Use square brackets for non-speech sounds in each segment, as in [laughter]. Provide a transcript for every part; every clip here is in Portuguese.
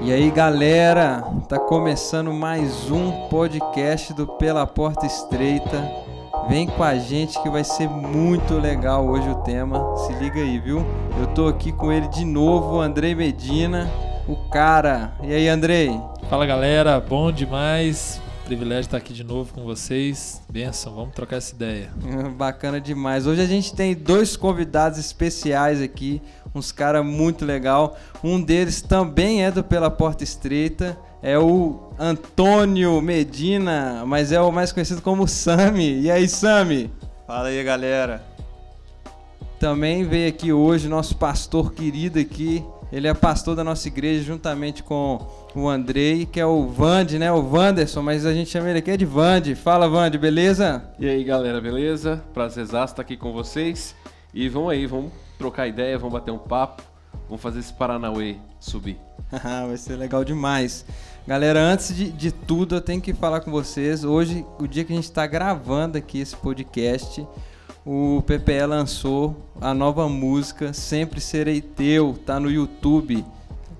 E aí, galera, tá começando mais um podcast do Pela Porta Estreita. Vem com a gente que vai ser muito legal hoje o tema. Se liga aí, viu? Eu tô aqui com ele de novo, Andrei Medina, o cara. E aí, Andrei? Fala, galera, bom demais. Privilégio estar aqui de novo com vocês. Benção, vamos trocar essa ideia. [laughs] Bacana demais. Hoje a gente tem dois convidados especiais aqui, uns caras muito legal. Um deles também é do Pela Porta Estreita, é o Antônio Medina, mas é o mais conhecido como Sami. E aí, Sami? Fala aí, galera. Também veio aqui hoje nosso pastor querido aqui. Ele é pastor da nossa igreja juntamente com o Andrei, que é o Vande, né? O Vanderson, mas a gente chama ele aqui de Vande. Fala, Vande, beleza? E aí, galera, beleza? Prazer estar aqui com vocês. E vamos aí, vamos trocar ideia, vamos bater um papo, vamos fazer esse Paranauê subir. [laughs] Vai ser legal demais. Galera, antes de, de, tudo, eu tenho que falar com vocês. Hoje, o dia que a gente está gravando aqui esse podcast, o PPE lançou a nova música Sempre Serei Teu, tá no YouTube.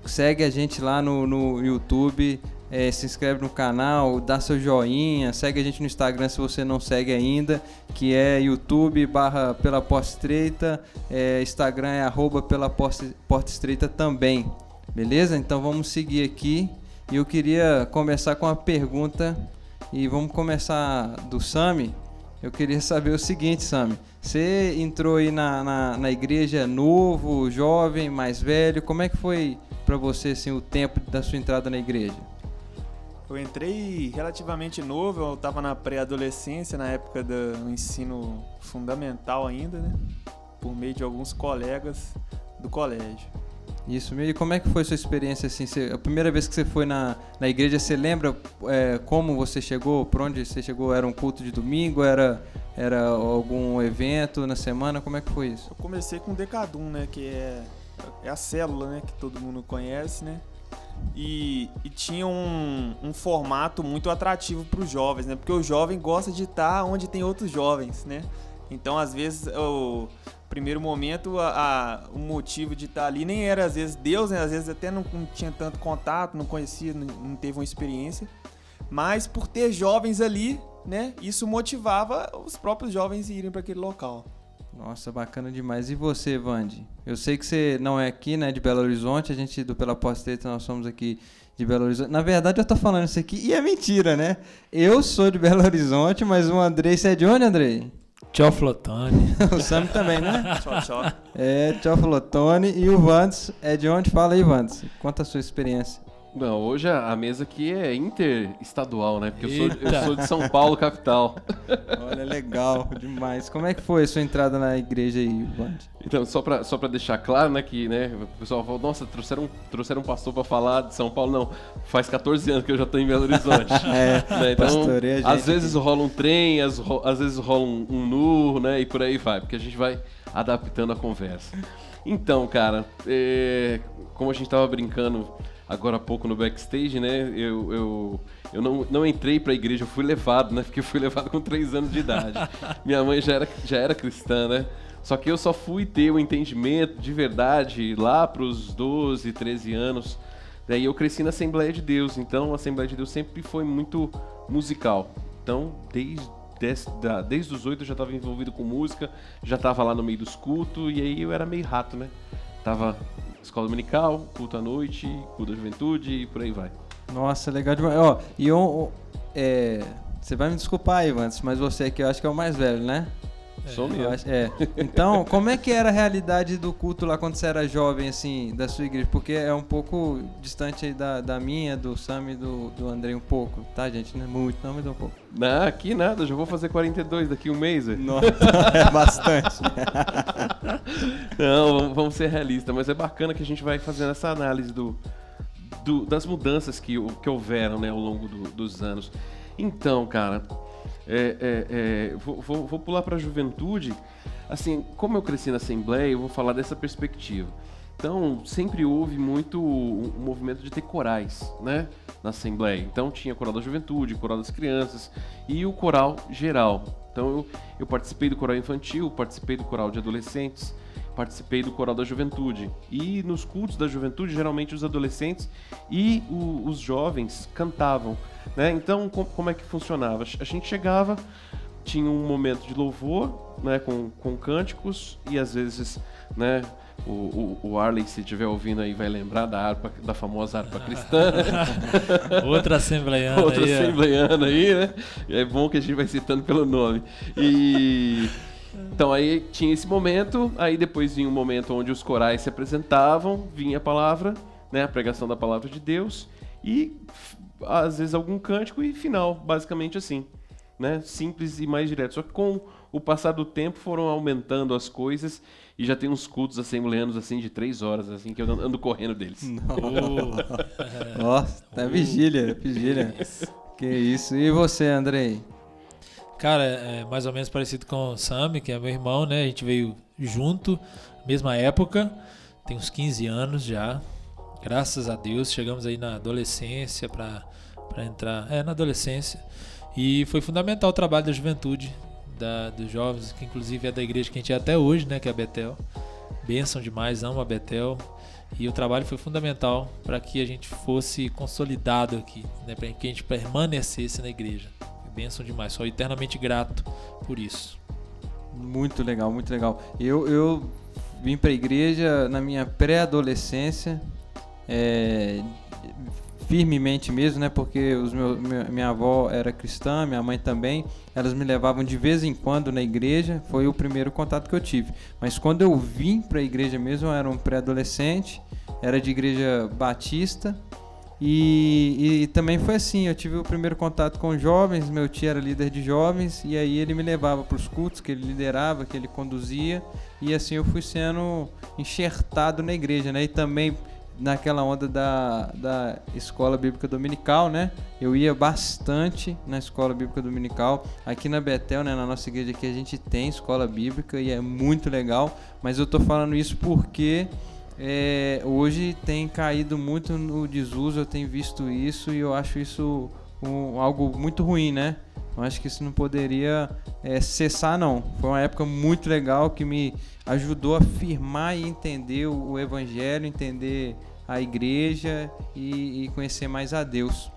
Segue a gente lá no, no YouTube, é, se inscreve no canal, dá seu joinha, segue a gente no Instagram se você não segue ainda, que é YouTube barra pela porta estreita, é, Instagram é arroba pela porta, estreita também. Beleza? Então vamos seguir aqui. E eu queria começar com uma pergunta e vamos começar do Sami. Eu queria saber o seguinte, Sami. Você entrou aí na, na, na, igreja novo, jovem, mais velho. Como é que foi para você assim, o tempo da sua entrada na igreja? Eu entrei relativamente novo, eu estava na pré-adolescência, na época do ensino fundamental ainda, né? Por meio de alguns colegas do colégio. Isso mesmo. E como é que foi a sua experiência assim? Você, a primeira vez que você foi na, na igreja, você lembra é, como você chegou? Por onde você chegou? Era um culto de domingo? Era, era algum evento na semana? Como é que foi isso? Eu comecei com o Decadum, né? Que é, é a célula, né? Que todo mundo conhece, né? E, e tinha um, um, formato muito atrativo para os jovens, né? Porque o jovem gosta de estar onde tem outros jovens, né? Então, às vezes, eu primeiro momento, a, a, o motivo de estar ali nem era às vezes Deus, né? Às vezes até não, não tinha tanto contato, não conhecia, não, não, teve uma experiência. Mas por ter jovens ali, né? Isso motivava os próprios jovens a irem para aquele local. Nossa, bacana demais. E você, Vande? Eu sei que você não é aqui, né, de Belo Horizonte. A gente do Pela Posteta nós somos aqui de Belo Horizonte. Na verdade, eu tô falando isso aqui e é mentira, né? Eu sou de Belo Horizonte, mas o Andrei, você é de onde, Andrei? Flotone. [laughs] o Sam também, né? [laughs] tchau, tchau. É, Flotone. E o Vandes é de onde? Fala aí, Vandes. Conta a sua experiência. Não, hoje a mesa aqui é interestadual, né? Porque eu sou, eu sou, de São Paulo, capital. [laughs] Olha, legal demais. Como é que foi a sua entrada na igreja aí, Vandes? Então, só pra, só pra deixar claro, né, que né, o pessoal falou, nossa, trouxeram, trouxeram um pastor pra falar de São Paulo. Não, faz 14 anos que eu já tô em Belo Horizonte. [laughs] é, né, então, às vezes rola um trem, às, às vezes rola um, um nu, né, e por aí vai, porque a gente vai adaptando a conversa. Então, cara, é, como a gente tava brincando agora há pouco no backstage, né? Eu, eu, eu não, não entrei pra igreja, eu fui levado, né? Porque eu fui [laughs] levado com 3 anos de idade. [laughs] Minha mãe já era, já era cristã, né? Só que eu só fui ter o entendimento de verdade lá pros 12, 13 anos. Daí eu cresci na Assembleia de Deus, então a Assembleia de Deus sempre foi muito musical. Então, desde, desde, desde os oito eu já estava envolvido com música, já estava lá no meio dos cultos, e aí eu era meio rato, né? Tava escola dominical, culto à noite, culto à juventude e por aí vai. Nossa, legal demais. Ó, e eu, é, você vai me desculpar, Ivans, mas você aqui eu acho que é o mais velho, né? É, Sou mesmo. É. Então, como é que era a realidade do culto lá quando você era jovem, assim, da sua igreja? Porque é um pouco distante da, da minha, do Sam e do, do André, um pouco, tá, gente? Não é muito, não, mas é um pouco. Não, aqui nada, já vou fazer 42 daqui um mês. Nossa, é [laughs] bastante. [laughs] não, vamos ser realistas, mas é bacana que a gente vai fazendo essa análise do, do das mudanças que, que houveram né, ao longo do, dos anos. Então, cara, é, é, é, vou, vou, vou, pular para a juventude. Assim, como eu cresci na Assembleia, eu vou falar dessa perspectiva. Então, sempre houve muito um movimento de ter corais, né, na Assembleia. Então, tinha coral da juventude, coral das crianças e o coral geral. Então, eu, eu participei do coral infantil, participei do coral de adolescentes, participei do coral da juventude. E nos cultos da juventude, geralmente os adolescentes e o, os jovens cantavam. Né? Então, com, como é que funcionava? A gente chegava, tinha um momento de louvor, né, com, com cânticos e às vezes, né, o, o, o, Arley, se estiver ouvindo aí, vai lembrar da harpa, da famosa harpa cristã. [laughs] Outra assembleiana Outra aí. assembleiana aí, né? É bom que a gente vai citando pelo nome. E. Então aí tinha esse momento, aí depois vinha um momento onde os corais se apresentavam, vinha a palavra, né, a pregação da palavra de Deus e às vezes algum cântico e final, basicamente assim, né, simples e mais direto. Só que com o passar do tempo foram aumentando as coisas e já tem uns cultos assembleanos assim de três horas, assim, que eu ando correndo deles. Nossa, tá vigília, vigília. Que isso. E você, Andrei? Cara, é mais ou menos parecido com o Sam, que é meu irmão, né? A gente veio junto, mesma época, tem uns 15 anos já. Graças a Deus, chegamos aí na adolescência para entrar. É, na adolescência. E foi fundamental o trabalho da juventude, da, dos jovens, que inclusive é da igreja que a gente é até hoje, né? Que é a Betel. Benção demais, amo a Betel. E o trabalho foi fundamental para que a gente fosse consolidado aqui, né? para que a gente permanecesse na igreja. Benção demais, sou eternamente grato por isso. Muito legal, muito legal. Eu, eu vim para a igreja na minha pré-adolescência, é, firmemente mesmo, né? Porque os meu, minha avó era cristã, minha mãe também. Elas me levavam de vez em quando na igreja. Foi o primeiro contato que eu tive. Mas quando eu vim para a igreja mesmo, eu era um pré-adolescente, era de igreja batista. E, e, também foi assim, eu tive o primeiro contato com jovens, meu tio era líder de jovens, e aí ele me levava para os cultos que ele liderava, que ele conduzia, e assim eu fui sendo enxertado na igreja, né? E também naquela onda da, da escola bíblica dominical, né? Eu ia bastante na escola bíblica dominical. Aqui na Betel, né, na nossa igreja aqui, a gente tem escola bíblica e é muito legal. Mas eu tô falando isso porque é, hoje tem caído muito no desuso, eu tenho visto isso e eu acho isso um, algo muito ruim, né? Eu acho que isso não poderia é, cessar, não. Foi uma época muito legal que me ajudou a firmar e entender o, evangelho, entender a igreja e, e conhecer mais a Deus.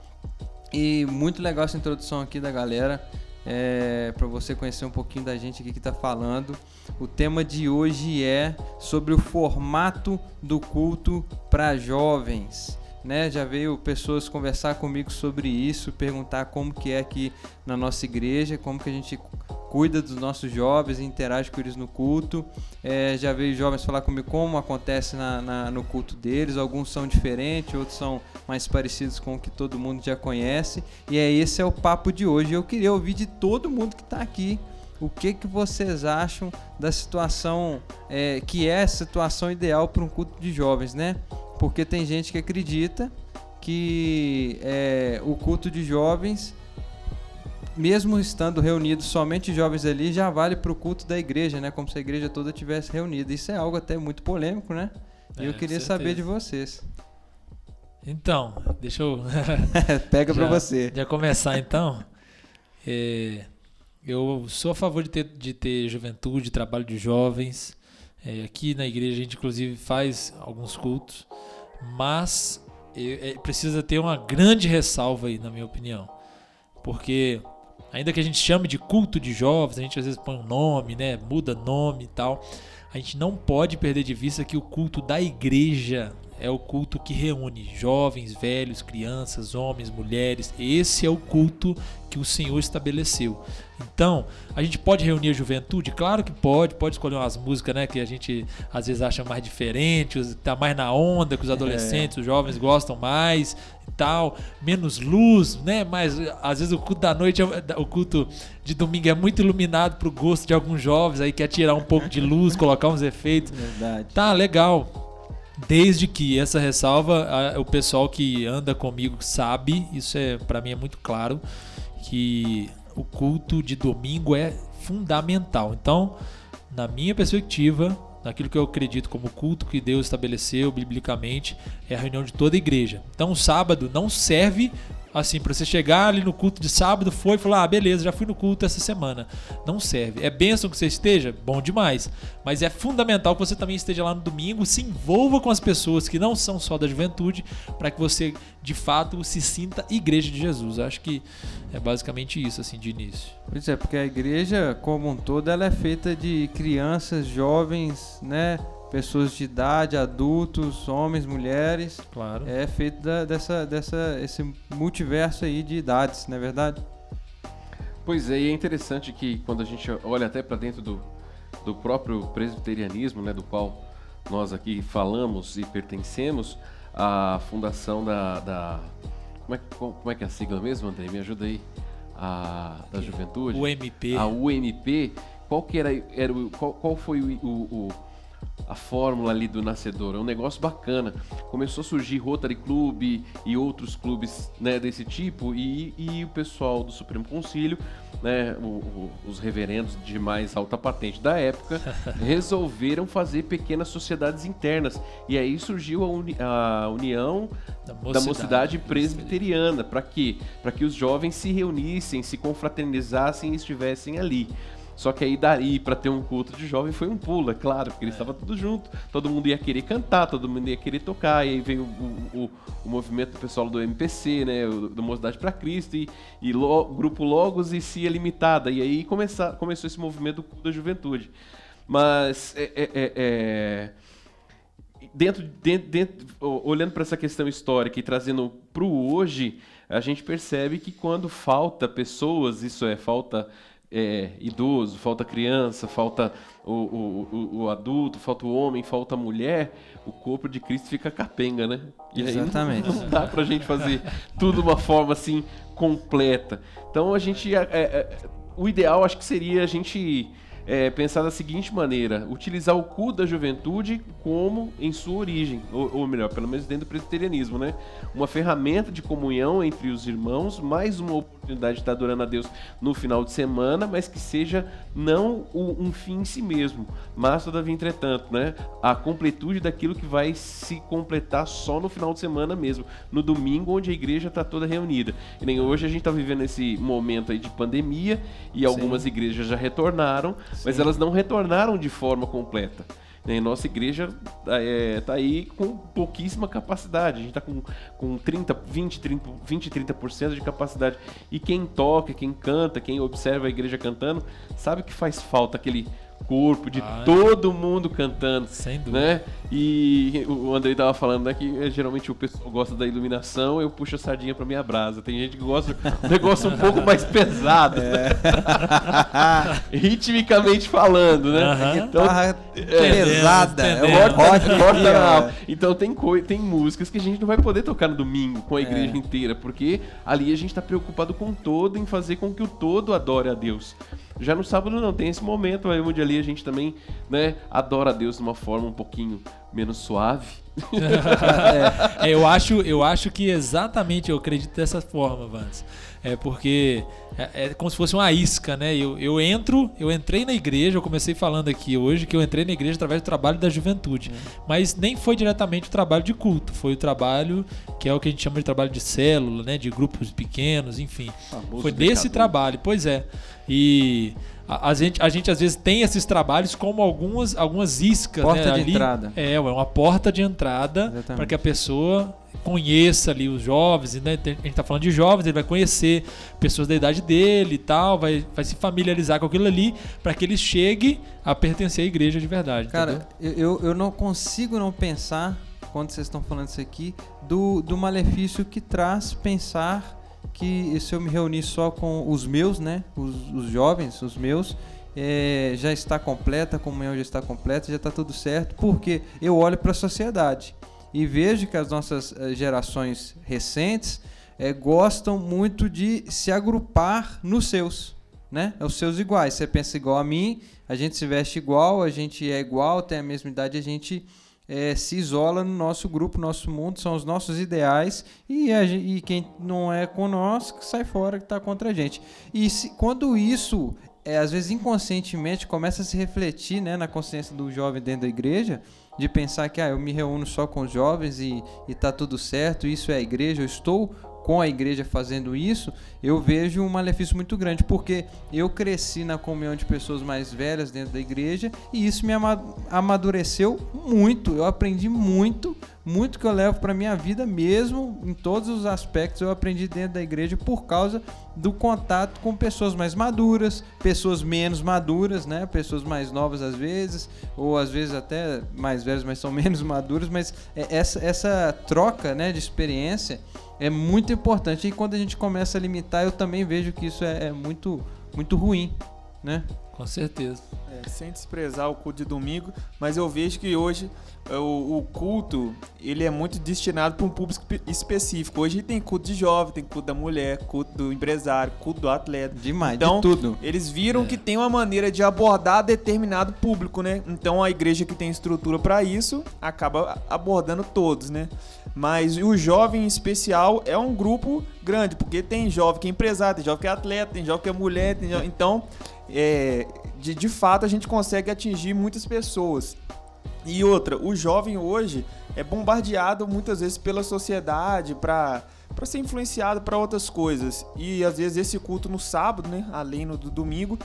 E muito legal essa introdução aqui da galera. É, para você conhecer um pouquinho da gente aqui que está falando. O tema de hoje é sobre o formato do culto para jovens. Né? Já veio pessoas conversar comigo sobre isso, perguntar como que é aqui na nossa igreja, como que a gente cuida dos nossos jovens e interage com eles no culto. É, já veio jovens falar comigo como acontece na, na, no culto deles. Alguns são diferentes, outros são mais parecidos com o que todo mundo já conhece. E é esse é o papo de hoje. Eu queria ouvir de todo mundo que está aqui o que, que vocês acham da situação é, que é a situação ideal para um culto de jovens, né? Porque tem gente que acredita que é, o culto de jovens mesmo estando reunidos somente jovens ali, já vale para o culto da igreja, né? Como se a igreja toda tivesse reunida. Isso é algo até muito polêmico, né? E é, eu queria saber de vocês. Então, deixa eu. [laughs] Pega para você. Já começar então. É, eu sou a favor de ter, de ter juventude, trabalho de jovens. É, aqui na igreja a gente inclusive faz alguns cultos, mas é, precisa ter uma grande ressalva aí, na minha opinião. Porque Ainda que a gente chame de culto de jovens, a gente às vezes põe um nome, né? Muda nome e tal. A gente não pode perder de vista que o culto da igreja é o culto que reúne jovens, velhos, crianças, homens, mulheres. Esse é o culto que o Senhor estabeleceu. Então, a gente pode reunir a juventude? Claro que pode, pode escolher umas músicas né, que a gente às vezes acha mais diferentes, tá mais na onda, que os adolescentes, é. os jovens gostam mais tal, menos luz, né? Mas às vezes o culto da noite, é, o culto de domingo é muito iluminado pro gosto de alguns jovens, aí quer tirar um pouco de luz, colocar uns efeitos. Verdade. Tá, legal. Desde que essa ressalva, a, o pessoal que anda comigo sabe, isso é para mim é muito claro, que o culto de domingo é fundamental. Então, na minha perspectiva, naquilo que eu acredito como culto que Deus estabeleceu biblicamente, é a reunião de toda a igreja. Então, o sábado não serve assim, para você chegar ali no culto de sábado, foi e falar, ah, beleza, já fui no culto essa semana. Não serve. É bênção que você esteja? Bom demais. Mas é fundamental que você também esteja lá no domingo, se envolva com as pessoas que não são só da juventude, para que você, de fato, se sinta igreja de Jesus. Acho que é basicamente isso, assim, de início. Pois é, porque a igreja, como um todo, ela é feita de crianças, jovens, né? Pessoas de idade, adultos, homens, mulheres. Claro. É feito da, dessa, dessa, esse multiverso aí de idades, não é verdade? Pois é, e é interessante que quando a gente olha até para dentro do, do próprio presbiterianismo, né, do qual nós aqui falamos e pertencemos, a fundação da. da como, é, como é que é a sigla mesmo, André? Me ajuda aí. A, da juventude. UMP. A UMP. Qual que era, era o, qual, qual foi o, o, o a fórmula ali do nascedor. É um negócio bacana. Começou a surgir Rotary Club e outros clubes né, desse tipo, e, e o pessoal do Supremo Concílio, né, o, o, os reverendos de mais alta patente da época, [laughs] resolveram fazer pequenas sociedades internas. E aí surgiu a, uni, a União da Mocidade, da mocidade Presbiteriana. Para quê? Para que os jovens se reunissem, se confraternizassem e estivessem ali. Só que aí daí para ter um culto de jovem foi um pulo, é claro, porque eles estavam tudo junto, todo mundo ia querer cantar, todo mundo ia querer tocar, e aí veio o, o, o movimento do pessoal do MPC, né, do Mocidade para Cristo, e, e lo, grupo Logos e Cia Limitada, e aí começar, começou esse movimento do culto da juventude. Mas é, é, é, é dentro, dentro, dentro, olhando para essa questão histórica e trazendo para o hoje, a gente percebe que quando falta pessoas, isso é, falta é, idoso, falta criança, falta o, o, o, adulto, falta o homem, falta a mulher, o corpo de Cristo fica capenga, né? E Exatamente. Não, não dá pra gente fazer tudo de uma forma assim completa. Então a gente. É, é, é, o ideal acho que seria a gente é, pensar da seguinte maneira: utilizar o cu da juventude como em sua origem, ou, ou, melhor, pelo menos dentro do presbiterianismo, né? Uma ferramenta de comunhão entre os irmãos, mais uma oportunidade de estar adorando a Deus no final de semana, mas que seja não um fim em si mesmo, mas todavia, entretanto, né? A completude daquilo que vai se completar só no final de semana mesmo, no domingo, onde a igreja está toda reunida. E nem hoje a gente está vivendo esse momento aí de pandemia e algumas Sim. igrejas já retornaram, Sim. mas elas não retornaram de forma completa. Né? Nossa igreja está é, aí com pouquíssima capacidade. A gente está com, com 30, 20, 30, 20, 30% de capacidade. E quem toca, quem canta, quem observa a igreja cantando, sabe que faz falta aquele corpo, de ah, todo mundo cantando. Sem dúvida. Né? E o Andrei tava falando né, que eh, geralmente o pessoal gosta da iluminação, eu puxo a sardinha pra minha brasa. Tem gente que gosta do [laughs] negócio um pouco mais pesado. É. [laughs] Ritmicamente falando, né? Uh -huh. Então, é, pesada. É é Então tem, tem músicas que a gente não vai poder tocar no domingo com a é. igreja inteira, porque ali a gente tá preocupado com o todo, em fazer com que o todo adore a Deus. Já no sábado não, tem esse momento onde ali a gente também né, adora a Deus de uma forma um pouquinho menos suave. [laughs] é, eu, acho, eu acho que exatamente eu acredito dessa forma, Vance. É porque é, é, como se fosse uma isca, né? Eu, eu entro, eu entrei na igreja, eu comecei falando aqui hoje que eu entrei na igreja através do trabalho da juventude. Uhum. Mas nem foi diretamente o trabalho de culto, foi o trabalho que é o que a gente chama de trabalho de célula, né? De grupos pequenos, enfim. Famoso foi desse trabalho, pois é. E a, gente, a gente às vezes tem esses trabalhos como algumas, algumas iscas. Porta né? de ali, entrada. É, é uma porta de entrada para que a pessoa conheça ali os jovens, né? a gente está falando de jovens, ele vai conhecer pessoas da idade dele e tal, vai, vai se familiarizar com aquilo ali para que ele chegue a pertencer à igreja de verdade. Cara, eu, eu não consigo não pensar, quando vocês estão falando isso aqui, do, do malefício que traz pensar que se eu me reunir só com os meus, né, os, os jovens, os meus, é, já está completa, a comunhão já está completa, já está tudo certo, porque eu olho para a sociedade e vejo que as nossas eh, gerações recentes é, gostam muito de se agrupar nos seus, né? Os seus iguais. Você pensa igual a mim, a gente se veste igual, a gente é igual, tem a mesma idade, a gente é, se isola no nosso grupo, nosso mundo, são os nossos ideais e, a, e quem não é com nós sai fora que está contra a gente. E se, quando isso, é, às vezes inconscientemente, começa a se refletir né, na consciência do jovem dentro da igreja, de pensar que ah, eu me reúno só com os jovens e, está tudo certo, isso é a igreja, eu estou com a igreja fazendo isso, eu vejo um malefício muito grande, porque eu cresci na comunhão de pessoas mais velhas dentro da igreja e isso me amadureceu muito. Eu aprendi muito, muito que eu levo para minha vida mesmo, em todos os aspectos eu aprendi dentro da igreja por causa do contato com pessoas mais maduras, pessoas menos maduras, né? Pessoas mais novas às vezes, ou às vezes até mais velhas, mas são [laughs] menos maduras, mas é, essa, essa troca, né, de experiência é muito importante. E quando a gente começa a limitar, eu também vejo que isso é, é muito, muito ruim, né? Com certeza. É, sem desprezar o culto de domingo, mas eu vejo que hoje é, o, o culto ele é muito destinado para um público específico. Hoje tem culto de jovem, tem culto da mulher, culto do empresário, culto do atleta. Demais, então, de tudo. Eles viram é. que tem uma maneira de abordar determinado público, né? Então a igreja que tem estrutura para isso acaba abordando todos, né? Mas o jovem em especial é um grupo grande, porque tem jovem que é empresário, tem jovem que é atleta, tem jovem que é mulher, jovem... então é, de, de fato a gente consegue atingir muitas pessoas. E outra, o jovem hoje é bombardeado muitas vezes pela sociedade para para ser influenciado para outras coisas. E às vezes esse culto no sábado, né, além do domingo,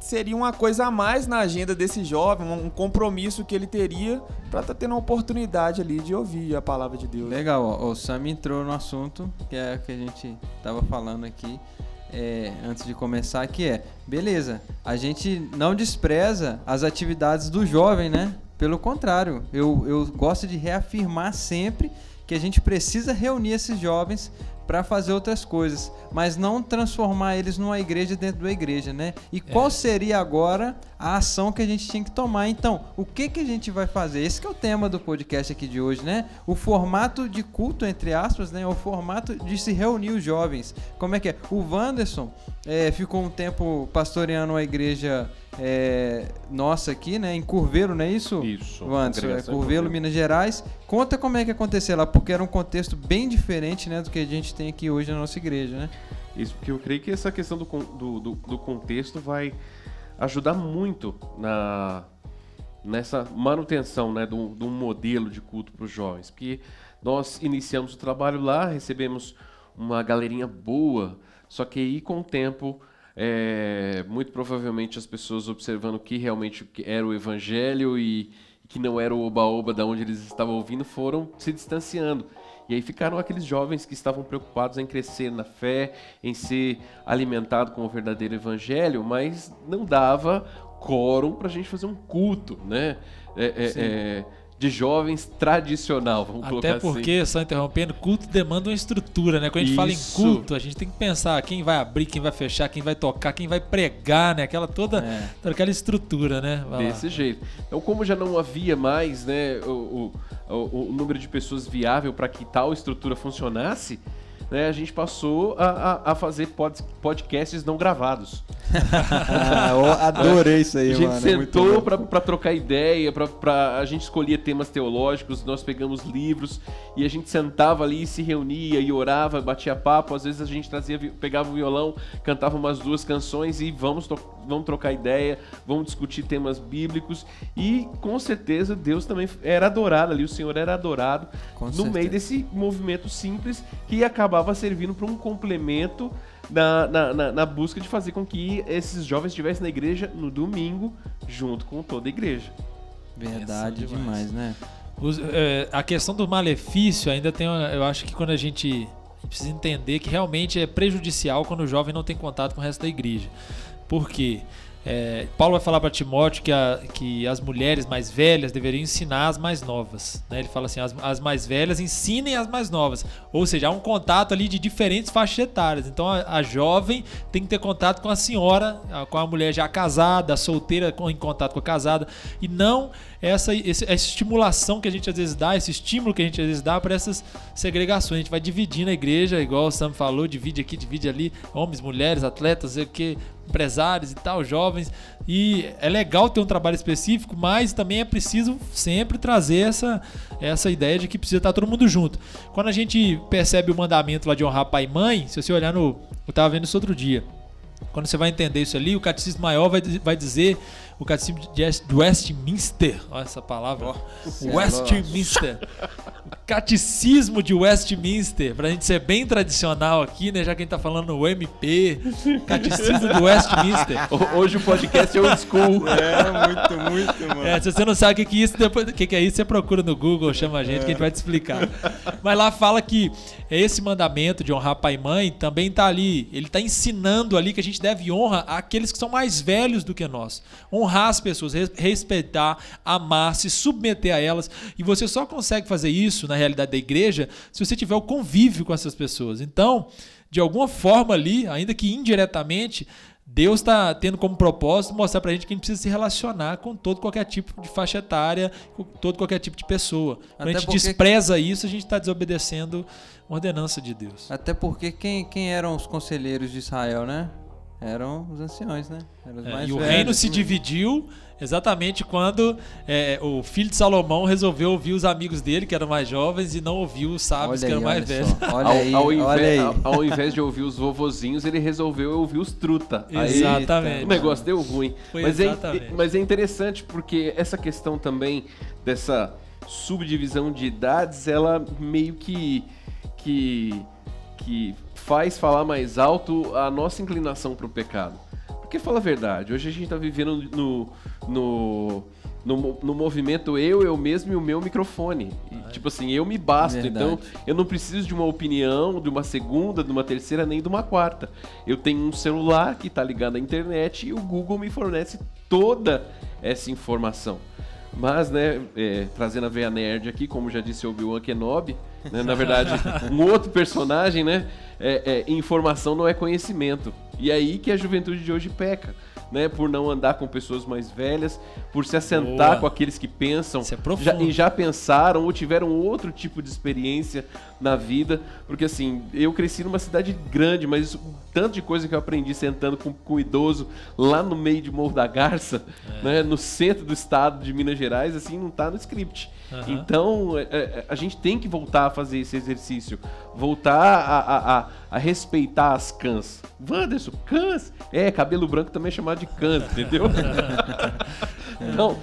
seria uma coisa a mais na agenda desse jovem, um compromisso que ele teria para estar tá tendo a oportunidade ali de ouvir a palavra de Deus. Legal, ó, o Sam entrou no assunto que é que a gente estava falando aqui. É, antes de começar, que é, beleza, a gente não despreza as atividades do jovem, né? Pelo contrário, eu, eu gosto de reafirmar sempre que a gente precisa reunir esses jovens para fazer outras coisas, mas não transformar eles numa igreja dentro da igreja, né? E qual é. seria agora a ação que a gente tinha que tomar? Então, o que que a gente vai fazer? Esse é o tema do podcast aqui de hoje, né? O formato de culto, entre aspas, né? O formato de se reunir os jovens. Como é que é? O Wanderson é, ficou um tempo pastoreando a igreja é, nossa aqui, né? Em Curveiro, não é isso? Isso. Wanderson, é Curveiro, Minas Gerais. Conta como é que aconteceu lá, porque era um contexto bem diferente, né, do que a gente tem aqui hoje na nossa igreja, né? Isso, porque eu creio que essa questão do, do, do, do contexto vai ajudar muito na nessa manutenção, né, de um modelo de culto para os jovens, porque nós iniciamos o trabalho lá, recebemos uma galerinha boa, só que aí com o tempo é, muito provavelmente as pessoas observando que realmente era o evangelho e, que não era o oba-oba da onde eles estavam ouvindo, foram se distanciando. E aí ficaram aqueles jovens que estavam preocupados em crescer na fé, em ser alimentado com o verdadeiro evangelho, mas não dava quórum para a gente fazer um culto, né? É, é, é, de jovens tradicional, vamos Até colocar assim. porque, só interrompendo, culto demanda uma estrutura, né? Quando a gente Isso. fala em culto, a gente tem que pensar quem vai abrir, quem vai fechar, quem vai tocar, quem vai pregar, né? Aquela toda, é. toda aquela estrutura, né? Vai Desse lá. jeito. Então, como já não havia mais, né, o, o, o número de pessoas viável para que tal estrutura funcionasse, né, a gente passou a, a, a fazer pod, podcasts não gravados. [laughs] ah, adorei isso aí, mano. A gente mano, sentou é para trocar ideia, para a gente escolhia temas teológicos, nós pegamos livros e a gente sentava ali, se reunia e orava, batia papo. Às vezes a gente trazia, pegava o violão, cantava umas duas canções e vamos, vamos trocar ideia, vamos discutir temas bíblicos. E com certeza Deus também era adorado ali, o Senhor era adorado com no certeza. meio desse movimento simples que acabava acabava servindo para um complemento na, na, na, na, busca de fazer com que esses jovens estivessem na igreja no domingo, junto com toda a igreja. Verdade demais, demais né? Os, é, a questão do malefício ainda tem, eu acho que quando a gente precisa entender que realmente é prejudicial quando o jovem não tem contato com o resto da igreja. Por quê? Porque é, Paulo vai falar para Timóteo que, a, que as mulheres mais velhas deveriam ensinar as mais novas. Né? Ele fala assim: as, as, mais velhas ensinem as mais novas. Ou seja, há um contato ali de diferentes faixas etárias. Então a, a jovem tem que ter contato com a senhora, com a mulher já casada, a solteira em contato com a casada. E não essa, essa estimulação que a gente às vezes dá, esse estímulo que a gente às vezes dá para essas segregações. A gente vai dividindo a igreja, igual o Sam falou, divide aqui, divide ali, homens, mulheres, atletas, sei o que, empresários e tal, jovens. E é legal ter um trabalho específico, mas também é preciso sempre trazer essa, essa ideia de que precisa estar todo mundo junto. Quando a gente percebe o mandamento lá de honrar pai e mãe, se você olhar no. Eu estava vendo isso outro dia. Quando você vai entender isso ali, o catecismo maior vai, vai dizer, o catecismo de Westminster, olha essa palavra, oh, Westminster. Catecismo de Westminster, pra gente ser bem tradicional aqui, né? Já que a gente tá falando no MP, Catecismo de Westminster. [laughs] Hoje o podcast é old school. [laughs] É, muito, muito, mano. É, se você não sabe o que, que, isso, depois, o que, que é isso, você procura no Google, chama a gente que a gente vai te explicar. Mas lá fala que esse mandamento de honrar pai e mãe também tá ali. Ele tá ensinando ali que a gente deve honrar aqueles que são mais velhos do que nós. Honrar as pessoas, respeitar, amar, se submeter a elas. E você só consegue fazer isso na realidade da igreja se você tiver o convívio com essas pessoas. Então, de alguma forma ali, ainda que indiretamente, Deus está tendo como propósito mostrar para a gente que a gente precisa se relacionar com todo qualquer tipo de faixa etária, com todo qualquer tipo de pessoa. Quando a gente despreza isso, a gente está desobedecendo uma ordenança de Deus. Até porque quem, quem eram os conselheiros de Israel, né? Eram os anciões, né? Os é, e o reino se dividiu exatamente quando é, o filho de Salomão resolveu ouvir os amigos dele, que eram mais jovens, e não ouviu os sábios, olha que eram mais velhos. [laughs] Olha aí, ao, invés, olha aí. Ao, invés de ouvir os vovozinhos, ele resolveu ouvir os truta. Exatamente. Aí, o negócio deu ruim. mas, é, mas é interessante porque essa questão também dessa subdivisão de idades, ela meio que que que faz falar mais alto a nossa inclinação para o pecado. Porque fala a verdade, hoje a gente está vivendo no, no, no, no, movimento eu, eu mesmo e o meu microfone. E, tipo assim, eu me basto. Verdade. Então, eu não preciso de uma opinião, de uma segunda, de uma terceira, nem de uma quarta. Eu tenho um celular que está ligado à internet e o Google me fornece toda essa informação. Mas, né, é, trazendo a veia nerd aqui, como já disse o Obi-Wan Kenobi, né, na verdade, um outro personagem, né, é, é, informação não é conhecimento. E é aí que a juventude de hoje peca né, por não andar com pessoas mais velhas, por se assentar Boa. com aqueles que pensam é já, e já pensaram ou tiveram outro tipo de experiência na vida. Porque assim, eu cresci numa cidade grande, mas isso, tanto de coisa que eu aprendi sentando com, com um idoso lá no meio de Morro da Garça, é. né, no centro do estado de Minas Gerais, assim, não está no script. Uhum. Então, é, é, a gente tem que voltar a fazer esse exercício. Voltar a, a, a, a respeitar as cãs. Wanderson, cãs? É, cabelo branco também é chamado de cãs, entendeu? [laughs] então,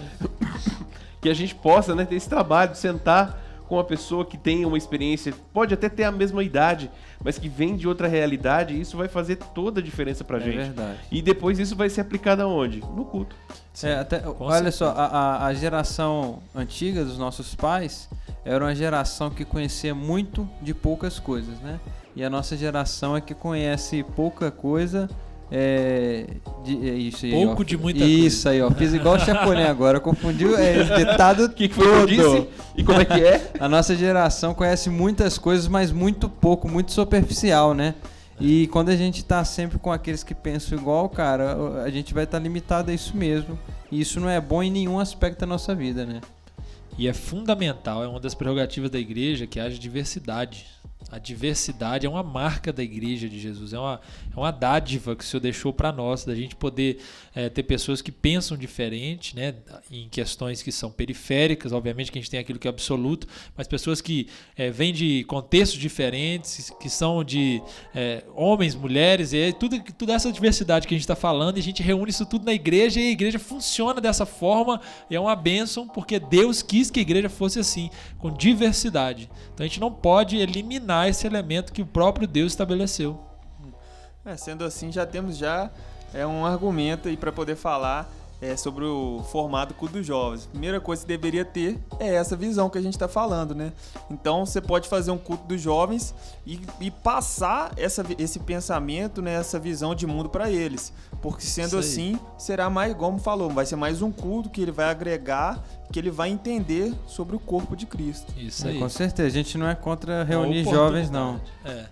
que a gente possa né, ter esse trabalho de sentar com uma pessoa que tem uma experiência, pode até ter a mesma idade, mas que vem de outra realidade, isso vai fazer toda a diferença pra é gente. Verdade. E depois isso vai ser aplicado aonde? No culto. É, até, olha só, a, a geração antiga dos nossos pais era uma geração que conhecia muito de poucas coisas, né? E a nossa geração é que conhece pouca coisa é, de, é isso aí, Pouco ó. de muita Isso coisa. aí, ó. Fiz igual o Chapolin agora. Confundiu é, ditado [laughs] que, que foi. Que eu disse? E como é que é? [laughs] A nossa geração conhece muitas coisas, mas muito pouco, muito superficial, né? E quando a gente tá sempre com aqueles que pensam igual, cara, a gente vai estar tá limitado a isso mesmo. E isso não é bom em nenhum aspecto da nossa vida, né? E é fundamental, é uma das prerrogativas da igreja que haja diversidade. A diversidade é uma marca da igreja de Jesus, é uma, é uma dádiva que o Senhor deixou para nós, da gente poder é, ter pessoas que pensam diferente, né, em questões que são periféricas, obviamente que a gente tem aquilo que é absoluto, mas pessoas que é, vêm de contextos diferentes, que são de é, homens, mulheres, e tudo, toda essa diversidade que a gente está falando, e a gente reúne isso tudo na igreja, e a igreja funciona dessa forma, e é uma bênção, porque Deus quis que a igreja fosse assim, com diversidade. Então a gente não pode eliminar eliminar esse elemento que o próprio Deus estabeleceu. É, sendo assim, já temos já é um argumento aí para poder falar é, sobre o formato culto dos jovens. A primeira coisa que deveria ter é essa visão que a gente está falando, né? Então você pode fazer um culto dos jovens e, e passar essa, esse pensamento, né, essa visão de mundo para eles. Porque sendo assim, será mais, como falou, vai ser mais um culto que ele vai agregar, que ele vai entender sobre o corpo de Cristo. Isso é, aí. É, com certeza, a gente não é contra reunir jovens, não. É.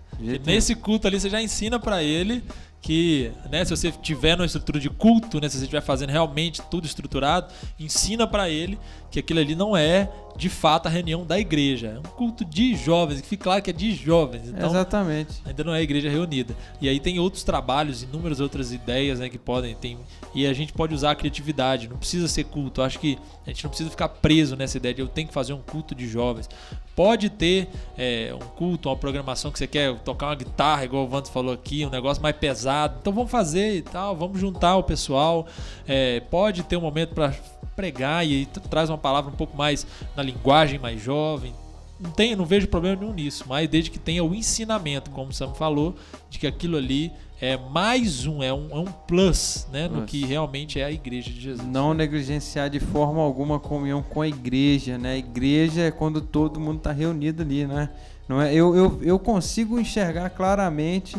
Nesse culto ali você já ensina para ele que, né, se você tiver numa estrutura de culto, né, se você estiver fazendo realmente tudo estruturado, ensina para ele que aquilo ali não é de fato a reunião da igreja, é um culto de jovens, que fica claro que é de jovens. Então, Exatamente. Ainda não é a igreja reunida. E aí tem outros trabalhos, inúmeras outras ideias, né, que podem tem e a gente pode usar a criatividade, não precisa ser culto. Eu acho que a gente não precisa ficar preso nessa ideia de eu tenho que fazer um culto de jovens. Pode ter é, um culto, uma programação que você quer tocar uma guitarra, igual o Vantos falou aqui, um negócio mais pesado. Então vamos fazer e tal, vamos juntar o pessoal. É, pode ter um momento para pregar e aí traz uma palavra um pouco mais na linguagem mais jovem. não, tem, não vejo problema nenhum nisso, mas desde que tenha o ensinamento, como o Sam falou, de que aquilo ali é mais um, é um, é um plus, né, no que realmente é a igreja de Jesus. Não negligenciar de forma alguma a comunhão com a igreja, né? A igreja é quando todo mundo está reunido ali, né? Não é, eu, eu, eu consigo enxergar claramente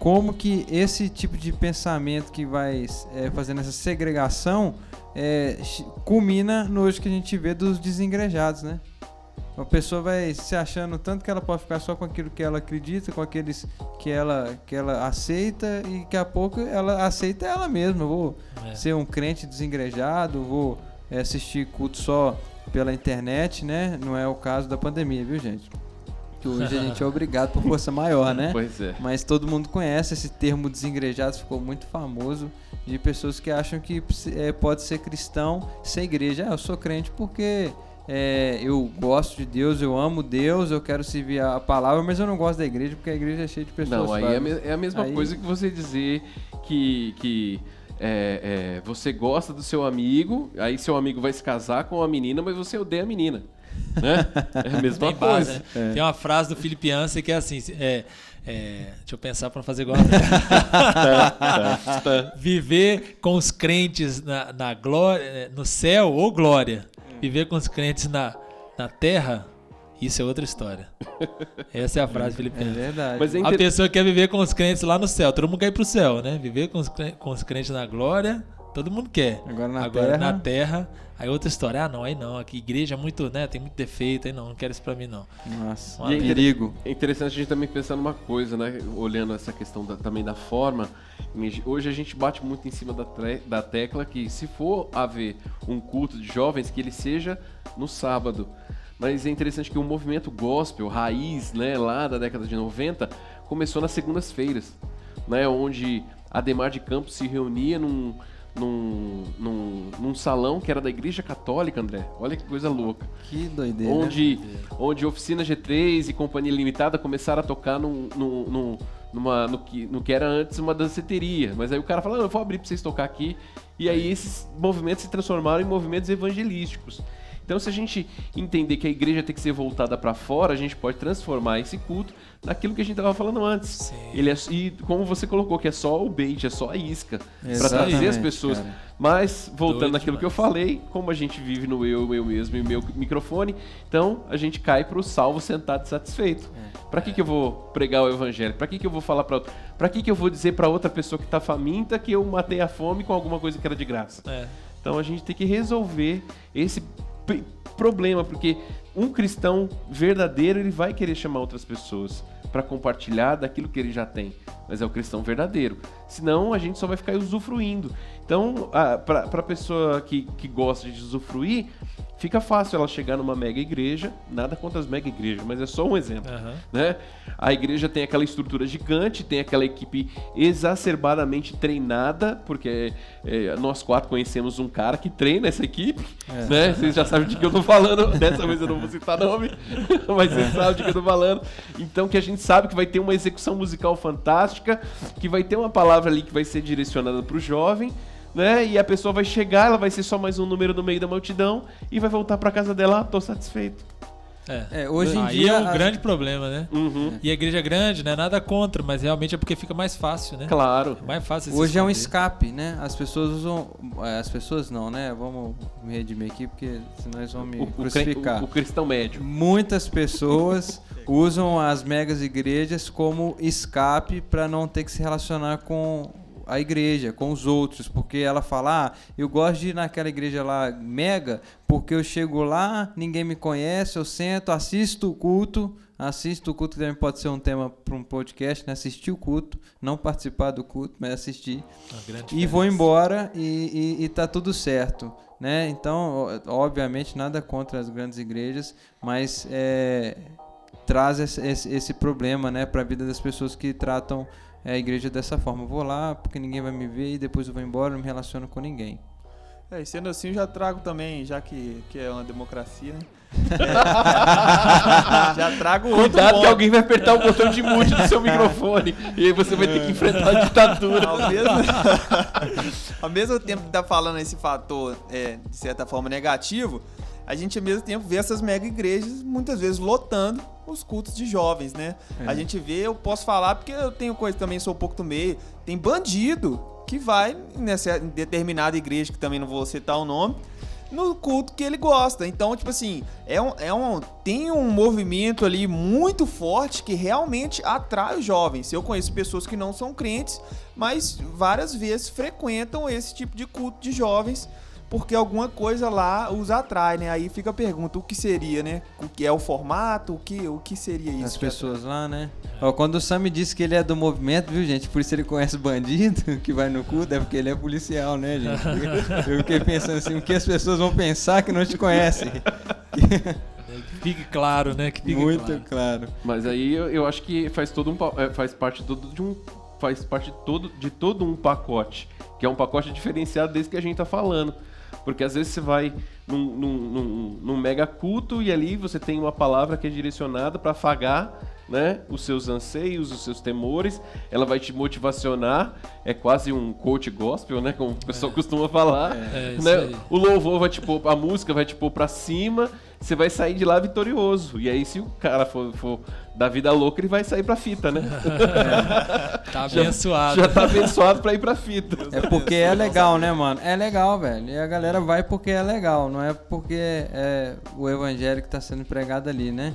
como que esse tipo de pensamento que vai é, fazendo essa segregação é, culmina no hoje que a gente vê dos desengrejados, né? A pessoa vai se achando tanto que ela pode ficar só com aquilo que ela acredita, com aqueles que ela, que ela aceita e daqui a pouco ela aceita ela mesma. Eu vou É. ser um crente desengrejado, vou é, assistir culto só pela internet, né? Não é o caso da pandemia, viu, gente? Que hoje a gente é obrigado por força maior, né? [laughs] Pois é. Mas todo mundo conhece esse termo desengrejados, ficou muito famoso de pessoas que acham que é, pode ser cristão sem igreja. Ah, eu sou crente porque é, eu gosto de Deus, eu amo Deus, eu quero servir a palavra, mas eu não gosto da igreja porque a igreja é cheia de pessoas. Não, aí é, é a mesma Aí- coisa que você dizer que, que é, é, você gosta do seu amigo, aí seu amigo vai se casar com a menina, mas você odeia a menina. Né? É a mesma Tem base, coisa. né? Tem uma frase do Felipe Anse que é assim: é, é, deixa eu pensar para não fazer igual. [laughs] Viver com os crentes na, na glória, eh, no céu ou glória. Viver com os crentes na, na terra, isso é outra história. Essa é a frase do Felipe É verdade. Mas é A inter- pessoa quer viver com os crentes lá no céu. Todo mundo quer ir pro céu, né? Viver com os, com os crentes na glória, todo mundo quer. Agora na Agora terra. na terra, aí outra história. Ah, não, aí não. Aqui igreja é muito, né? Tem muito defeito, aí não, não quero isso pra mim, não. Nossa, E é perigo. É interessante a gente também pensar numa coisa, né? Olhando essa questão da- também da forma. Hoje a gente bate muito em cima da, da tecla que se for haver um culto de jovens, que ele seja no sábado. Mas é interessante que o movimento gospel, raiz, né, lá da década de 90, começou nas segundas-feiras, né? Onde Ademar de Campos se reunia num, num, num, num salão que era da Igreja Católica, André. Olha que coisa louca Que doideira. né? onde, onde Oficina G3 e Companhia Limitada começaram a tocar num, num, num- numa, no, que, no que era antes uma danceteria. Mas aí o cara falou, "Não, eu vou abrir pra vocês tocar aqui. E aí esses movimentos se transformaram em movimentos evangelísticos. Então, se a gente entender que a igreja tem que ser voltada para fora, a gente pode transformar esse culto naquilo que a gente estava falando antes. Sim. Ele é, e como você colocou, que é só o bait, é só a isca, para trazer as pessoas. cara. Mas, voltando Doido naquilo que eu falei, como a gente vive no eu, eu mesmo e meu microfone, então a gente cai pro salvo sentado e satisfeito. Pra que, que eu vou pregar o evangelho? Pra que, que eu vou falar pra outra? Pra que, que eu vou dizer pra outra pessoa que tá faminta que eu matei a fome com alguma coisa que era de graça? É. Então a gente tem que resolver esse problema, porque um cristão verdadeiro ele vai querer chamar outras pessoas para compartilhar daquilo que ele já tem, mas é o cristão verdadeiro. Senão a gente só vai ficar usufruindo. Então, para a pessoa que, que gosta de usufruir, fica fácil ela chegar numa mega igreja. Nada contra as mega igrejas, mas é só um exemplo Aham. né? A igreja tem aquela estrutura gigante, tem aquela equipe exacerbadamente treinada, porque é, nós quatro conhecemos um cara que treina essa equipe, É. né? Vocês já sabem de que eu tô falando, [laughs] dessa vez eu não vou citar nome, [laughs] mas vocês sabem de que eu tô falando. Então que a gente sabe que vai ter uma execução musical fantástica, que vai ter uma palavra ali que vai ser direcionada pro jovem, né? E a pessoa vai chegar, ela vai ser só mais um número no meio da multidão e vai voltar pra casa dela, ah, tô satisfeito. É. É, hoje em Aí dia é o as- grande problema, né? Uhum. E a igreja grande, né? Nada contra, mas realmente é porque fica mais fácil, né? Claro. É mais fácil Hoje é um esconder. escape, né? As pessoas usam. é, As pessoas não, né? Vamos me redimir aqui, porque senão eles vão me O, crucificar. o- o cristão médio. Muitas pessoas usam as megas igrejas como escape para não ter que se relacionar com a igreja, com os outros, porque ela fala: ah, eu gosto de ir naquela igreja lá mega, porque eu chego lá, ninguém me conhece, eu sento, assisto o culto, assisto o culto, que também pode ser um tema para um podcast, né? Assistir o culto, não participar do culto, mas assistir e vou embora e, e, e tá tudo certo, né? Então, obviamente, nada contra as grandes igrejas, mas é, traz esse, esse, esse problema, né, para a vida das pessoas que tratam é, a igreja dessa forma. Eu vou lá porque ninguém vai me ver e depois eu vou embora, não me relaciono com ninguém. É, e sendo assim, eu já trago também, já que, que é uma democracia, né? É, [laughs] já trago outro Cuidado que ponto. alguém vai apertar o botão de mute do seu microfone e aí você vai ter que enfrentar a ditadura. Ao mesmo, [laughs] ao mesmo tempo que tá falando esse fator, é, de certa forma, negativo, a gente ao mesmo tempo vê essas mega igrejas muitas vezes lotando os cultos de jovens, né? É. A gente vê, eu posso falar porque eu tenho coisa também, sou um pouco do meio, tem bandido que vai nessa determinada igreja, que também não vou citar o nome, no culto que ele gosta. Então, tipo assim, é um, é um, tem um movimento ali muito forte que realmente atrai os jovens. Eu conheço pessoas que não são crentes, mas várias vezes frequentam esse tipo de culto de jovens. Porque alguma coisa lá os atrai, né? Aí fica a pergunta, o que seria, né? O que é o formato? O que, o que seria isso? As que pessoas lá, né? Ó, quando o Sam disse que ele é do movimento, viu, gente? Por isso ele conhece bandido [laughs] que vai no culto, é porque ele é policial, né, gente? Eu fiquei pensando assim, o que as pessoas vão pensar que não te conhecem? Que [laughs] fique claro, né? Que fique Muito claro. claro. Mas aí eu, eu acho que faz todo um é, faz parte todo de um faz parte todo de todo um pacote, que é um pacote diferenciado desse que a gente tá falando. Porque às vezes você vai num, num, num- num mega culto e ali você tem uma palavra que é direcionada para afagar né, os seus anseios, os seus temores, ela vai te motivacionar, é quase um coach gospel, né, como o pessoal costuma falar. É, isso né? O louvor vai te pôr, a música vai te pôr pra cima, você vai sair de lá vitorioso. E aí, se o cara for, for da vida louca, ele vai sair pra fita, né? [laughs] Tá abençoado. Já tá abençoado pra ir pra fita. É porque é legal, né, mano? É legal, velho. E a galera vai porque é legal, não é porque é o evangelho que tá sendo pregado ali, né?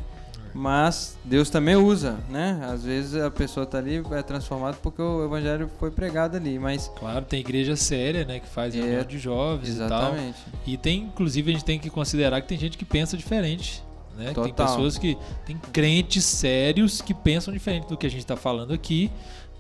Mas Deus também usa, né? Às vezes a pessoa tá ali, é transformada porque o evangelho foi pregado ali, mas Claro, tem igreja séria, né? Que faz É, reunião de jovens e tal. exatamente. E tem, inclusive, a gente tem que considerar que tem gente que pensa diferente. Né? Tem pessoas que. Tem crentes sérios que pensam diferente do que a gente está falando aqui,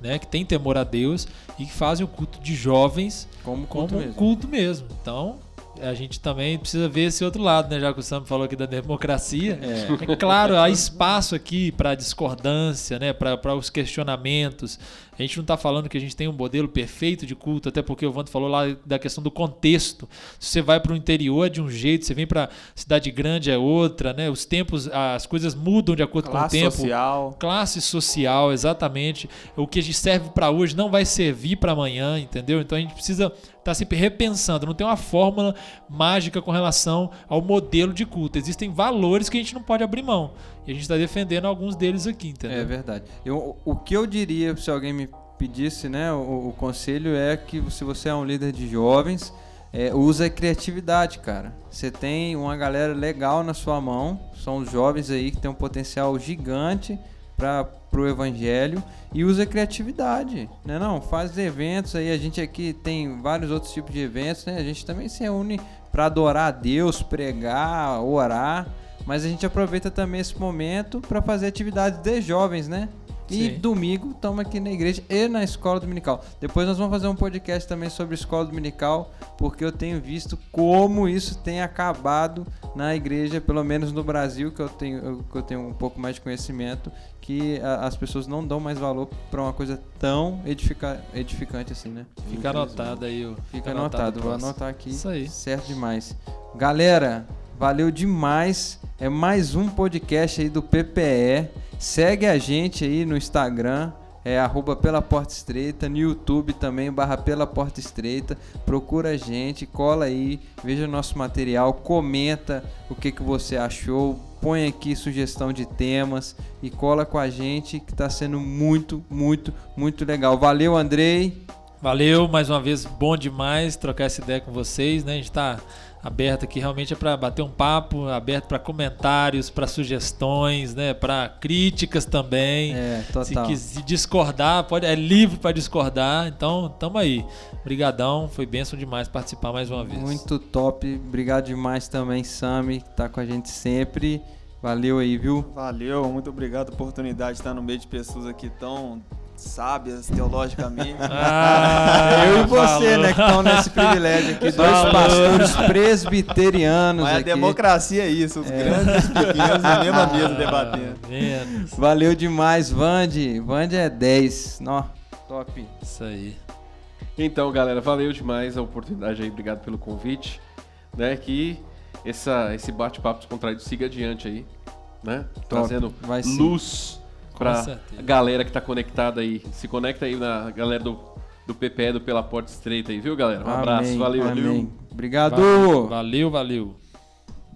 né? Que tem temor a Deus e que fazem o culto de jovens Como como culto um mesmo. culto mesmo. Então, a gente também precisa ver esse outro lado, né? Já que o Sam falou aqui da democracia. É. É claro, há espaço aqui para discordância, né? para os questionamentos. A gente não está falando que a gente tem um modelo perfeito de culto, até porque o Vanto falou lá da questão do contexto. Se você vai para o interior é de um jeito, você vem para cidade grande é outra, né? Os tempos, as coisas mudam de acordo com o Classe tempo. social. Classe social, exatamente. O que a gente serve para hoje não vai servir para amanhã, entendeu? Então a gente precisa estar sempre repensando. Não tem uma fórmula mágica com relação ao modelo de culto. Existem valores que a gente não pode abrir mão. E a gente está defendendo alguns deles aqui, entendeu? É verdade. Eu, o que eu diria se alguém me pedisse, né, o, o conselho é que se você é um líder de jovens, é, usa a criatividade, cara. Você tem uma galera legal na sua mão, são os jovens aí que tem um potencial gigante para pro evangelho e usa a criatividade, né? Não, faz eventos aí, a gente aqui tem vários outros tipos de eventos, né? A gente também se reúne para adorar a Deus, pregar, orar, mas a gente aproveita também esse momento para fazer atividades de jovens, né? E Sim. domingo estamos aqui na igreja e na escola dominical. Depois nós vamos fazer um podcast também sobre escola dominical, porque eu tenho visto como isso tem acabado na igreja, pelo menos no Brasil, que eu tenho, que eu tenho um pouco mais de conhecimento, que a- as pessoas não dão mais valor para uma coisa tão edifica- edificante assim, né? Fica anotado aí. o- Fica anotado, o vou anotar aqui. Isso aí. Certo demais. Galera, valeu demais. É mais um podcast aí do PPE. Segue a gente aí no Instagram, é arroba pela porta estreita, no YouTube também, barra pela porta estreita. Procura a gente, cola aí, veja nosso material, comenta o que, que você achou, põe aqui sugestão de temas e cola com a gente que tá sendo muito, muito, muito legal. Valeu, Andrei. Valeu, mais uma vez, bom demais trocar essa ideia com vocês, né? A gente tá aberto aqui realmente é para bater um papo, aberto para comentários, para sugestões, né? Para críticas também. É, Se total. quiser discordar, pode, é livre para discordar. Então, tamo aí. Obrigadão, foi bênção demais participar mais uma vez. Muito top. Obrigado demais também, Sami, que tá com a gente sempre. Valeu aí, viu? Valeu, muito obrigado pela oportunidade de estar no meio de pessoas aqui tão sábias teologicamente. [laughs] Ah, Eu e você, falou. né, que estão nesse privilégio aqui. Dois Falou. pastores presbiterianos Mas a aqui. democracia é isso, os grandes e os pequenos na mesma mesa debatendo. Ah. Valeu demais, Vande. Vande é 10. Nó, top. Isso aí. Então, galera, valeu demais a oportunidade aí, obrigado pelo convite, né? Que essa, esse bate-papo descontraído siga adiante aí, né? Trazendo vai sim. luz Pra certeza. galera que tá conectada aí. Se conecta aí na galera do, do PPE do Pela Porta Estreita aí, viu, galera? Um abraço, Amém, valeu. Amém. Obrigado. Valeu, valeu.